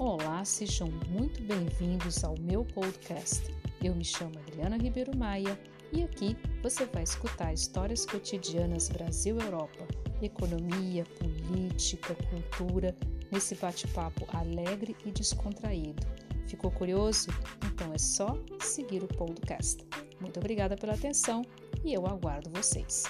Olá, sejam muito bem-vindos ao meu podcast. Eu me chamo Adriana Ribeiro Maia e aqui você vai escutar histórias cotidianas Brasil-Europa, economia, política, cultura, nesse bate-papo alegre e descontraído. Ficou curioso? Então é só seguir o podcast. Muito obrigada pela atenção e eu aguardo vocês.